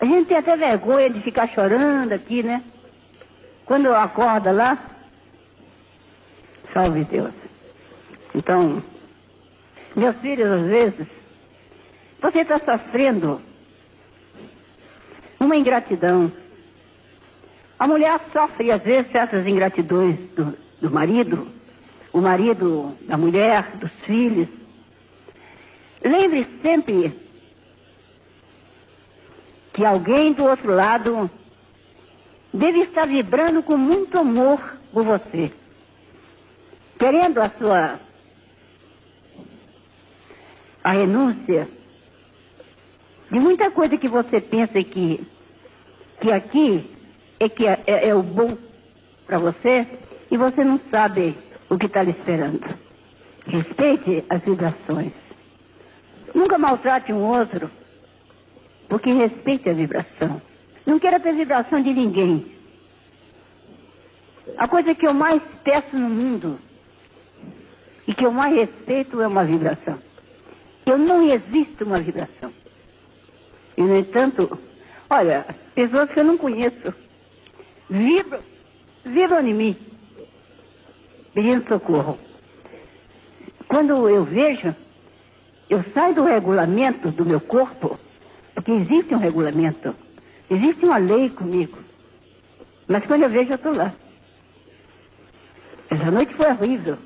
A gente tem até vergonha de ficar chorando aqui, né? Quando acorda lá, salve Deus. Então, meus filhos, às vezes, você está sofrendo uma ingratidão. A mulher sofre, às vezes, certas ingratidões do, do marido, o marido da mulher, dos filhos. Lembre sempre que alguém do outro lado deve estar vibrando com muito amor por você, querendo a sua a renúncia de muita coisa que você pensa que, que aqui é que é, é, é o bom para você e você não sabe o que está lhe esperando. Respeite as vibrações. Nunca maltrate um outro, porque respeite a vibração. Não queira ter vibração de ninguém. A coisa que eu mais peço no mundo e que eu mais respeito é uma vibração. Eu não existo uma vibração. E, no entanto, olha, pessoas que eu não conheço vibram, vibram em mim, pedindo socorro. Quando eu vejo, eu saio do regulamento do meu corpo, porque existe um regulamento, existe uma lei comigo. Mas quando eu vejo, eu estou lá. Essa noite foi horrível.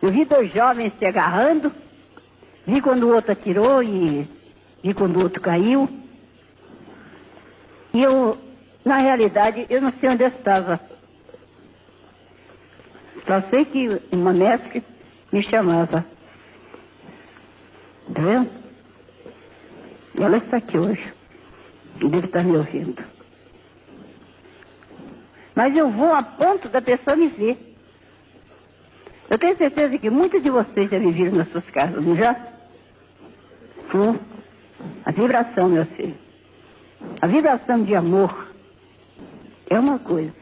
Eu vi dois jovens se agarrando, vi quando o outro atirou e vi quando o outro caiu. E eu, na realidade, eu não sei onde eu estava. Só sei que uma mestre me chamava. Tá vendo? Ela está aqui hoje. Deve estar me ouvindo. Mas eu vou a ponto da pessoa me ver. Eu tenho certeza que muitos de vocês já me viram nas suas casas, não já? Sim. A vibração, meu filho. A vibração de amor é uma coisa.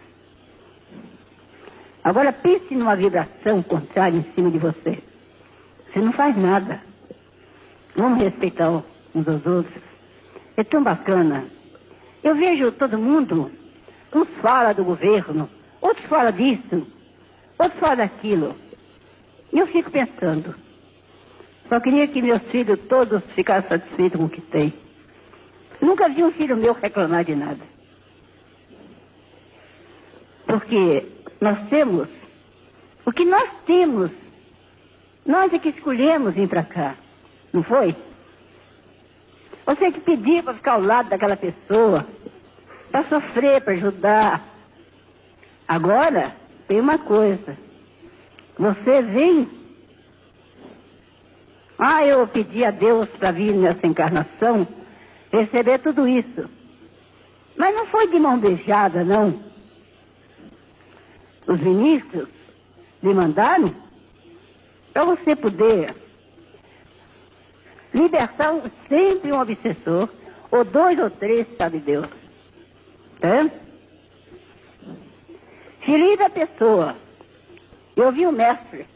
Agora pense numa vibração contrária em cima de você. Você não faz nada. Vamos respeitar uns aos outros. É tão bacana. Eu vejo todo mundo, uns fala do governo, outros fala disso, outros fala daquilo. E eu fico pensando, só queria que meus filhos todos ficassem satisfeitos com o que têm. Nunca vi um filho meu reclamar de nada. Porque nós temos o que nós temos. Nós é que escolhemos vir para cá. Não foi? Você que pediu para ficar ao lado daquela pessoa, para sofrer, para ajudar. Agora, tem uma coisa. Você vem ah, eu pedi a Deus para vir nessa encarnação receber tudo isso. Mas não foi de mão beijada, não. Os ministros lhe mandaram para você poder libertar sempre um obsessor, ou dois ou três, sabe Deus. É? Feliz a pessoa. Eu vi o mestre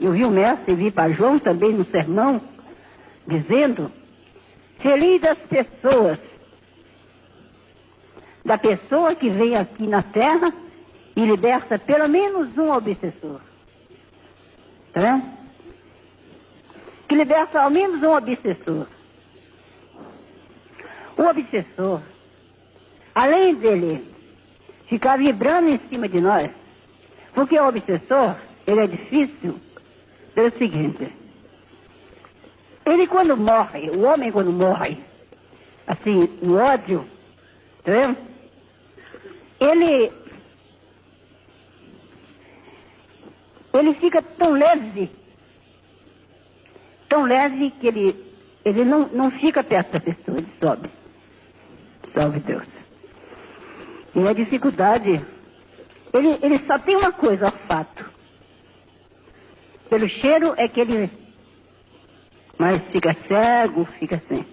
eu vi o mestre, vi para João também no sermão, dizendo: Feliz as pessoas, da pessoa que vem aqui na terra e liberta pelo menos um obsessor. Tá? Liberta ao menos um obsessor. O obsessor, além dele ficar vibrando em cima de nós, porque o obsessor, ele é difícil é o seguinte. Ele quando morre, o homem quando morre, assim, no ódio, tá vendo? Ele. Ele fica tão leve, tão leve que ele, ele não, não fica perto da pessoa, ele sobe. Salve Deus. E a dificuldade, ele, ele só tem uma coisa, o fato. Pelo cheiro é que ele. Mas fica cego, fica assim.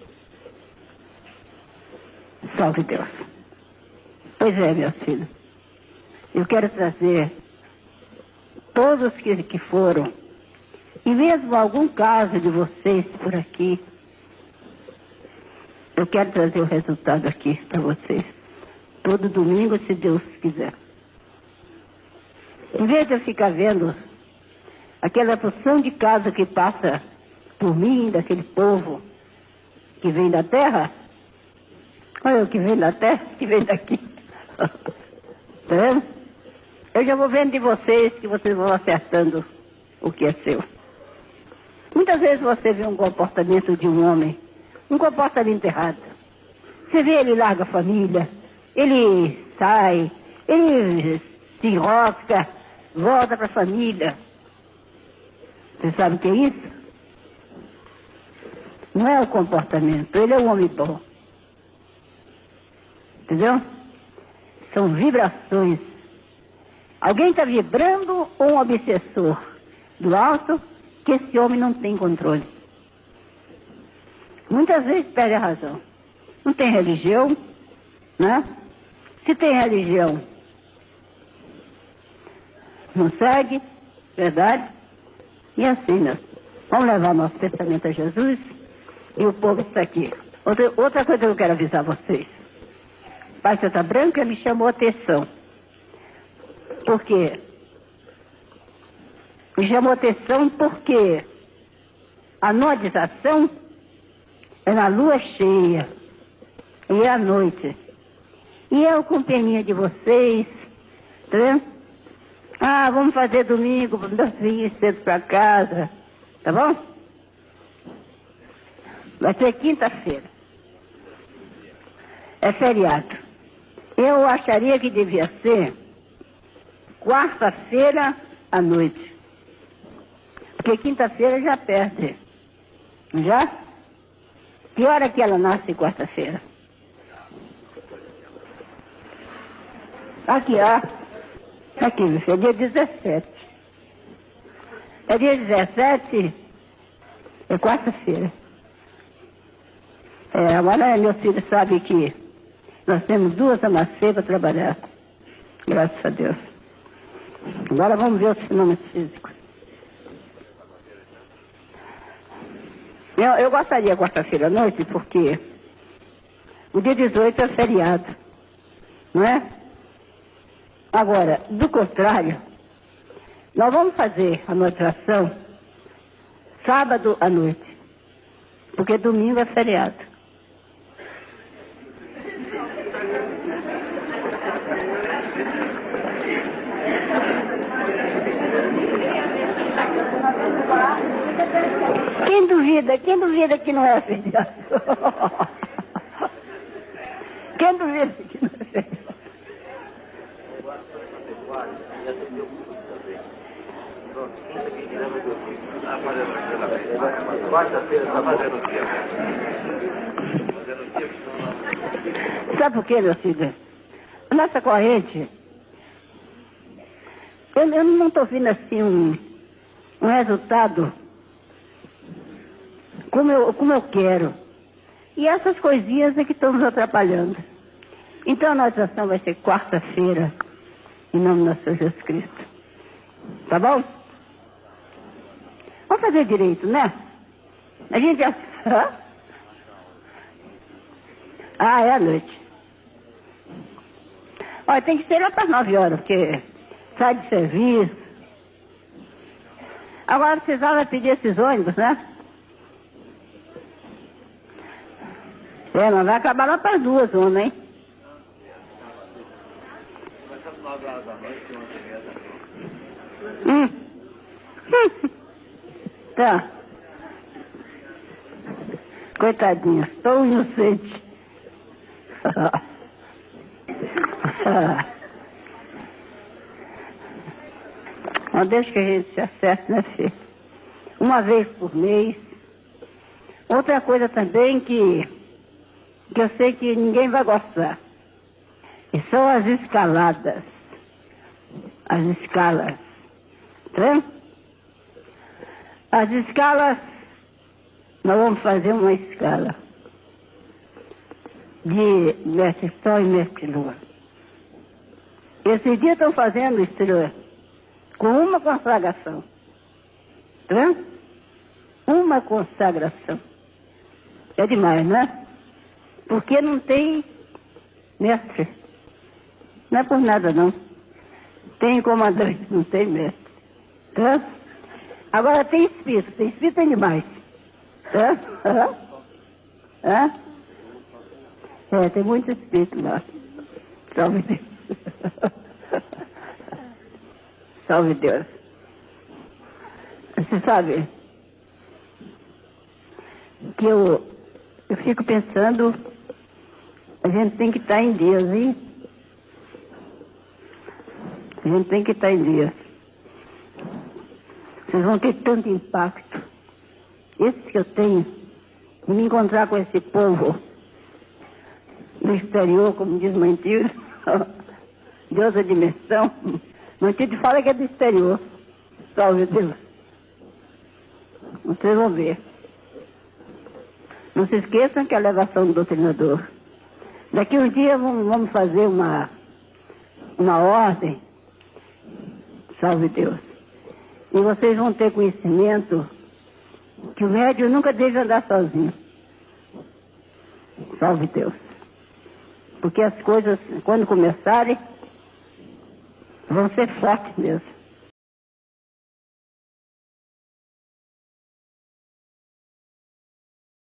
Salve Deus. Pois é, meu filho. Eu quero trazer todos que, que foram, e mesmo algum caso de vocês por aqui, Eu quero trazer o resultado aqui para vocês. Todo domingo, se Deus quiser. Em vez de eu ficar vendo aquela porção de casa que passa por mim, daquele povo que vem da terra, olha o que vem da terra, que vem daqui. tá vendo? Eu já vou vendo de vocês que vocês vão acertando o que é seu. Muitas vezes você vê um comportamento de um homem um comportamento errado. Você vê, ele larga a família, ele sai, ele se enrosca, volta para a família. Você sabe o que é isso? Não é o comportamento, ele é um homem bom. Entendeu? São vibrações. Alguém está vibrando ou um obsessor do alto que esse homem não tem controle. Muitas vezes perde a razão. Não tem religião, né? Se tem religião, não segue, verdade? E assim, nós vamos levar nosso pensamento a Jesus e o povo está aqui. Outra, outra coisa que eu quero avisar vocês. Pai Santa Branca me chamou a atenção. Por atenção porque a nodização é na lua cheia e é à noite. E eu com peninha de vocês, tá vendo? Ah, vamos fazer domingo, vamos vir cedo para casa, tá bom? Vai ser quinta-feira. É feriado. Eu acharia que devia ser quarta-feira à noite. Porque quinta-feira já perde. Já? Que hora que ela nasce quarta-feira? Aqui, ó. Aqui, é dia 17. É dia 17, é quarta-feira. É, agora meu filho sabe que nós temos duas amacê para trabalhar. Graças a Deus. Agora vamos ver os fenômenos físicos. Eu, eu gostaria quarta-feira à noite, porque o dia 18 é feriado, não é? Agora, do contrário, nós vamos fazer a notação sábado à noite, porque domingo é feriado. Quem duvida? Quem duvida que não é feriado? Quem duvida que não é feriado? Sabe por quê, meu filho? Nossa corrente, eu, eu não estou vendo assim um, um resultado como eu, como eu quero. E essas coisinhas é que estão nos atrapalhando. Então a nossa ação vai ser quarta-feira, em nome do nosso Senhor Jesus Cristo. Tá bom? Vamos fazer direito, né? A gente já. ah, é à noite. Olha, tem que ser lá para as nove horas, porque sai de serviço. Agora precisava pedir esses ônibus, né? É, mas vai acabar lá para as duas, homem, hein? Hum. tá. Coitadinha, estou inocente. Mas deixa que a gente se acerte, né, filho? Uma vez por mês. Outra coisa também que que eu sei que ninguém vai gostar. E são as escaladas. As escalas. Tá? As escalas, nós vamos fazer uma escala de mestre sol e mestre lua. Esses dias estão fazendo estrela com uma consagração. Tá? Uma consagração. É demais, não é? Porque não tem mestre. Não é por nada, não. Tem comandante, não tem mestre. Tá? Agora tem espírito, tem espírito animais. Tá? Hã? Hã? É, tem muito espírito lá. Salve Deus. Salve Deus. Você sabe que eu, eu fico pensando, a gente tem que estar em dias, hein? A gente tem que estar em dias. Vocês vão ter tanto impacto. Esse que eu tenho, de me encontrar com esse povo no exterior, como diz Mantilho, de outra dimensão. Mantilho fala que é do exterior. Salve Deus. Vocês vão ver. Não se esqueçam que é a elevação do doutrinador. Daqui um dia vamos fazer uma, uma ordem. Salve Deus. E vocês vão ter conhecimento que o médium nunca deve andar sozinho. Salve Deus. Porque as coisas, quando começarem, vão ser fortes mesmo.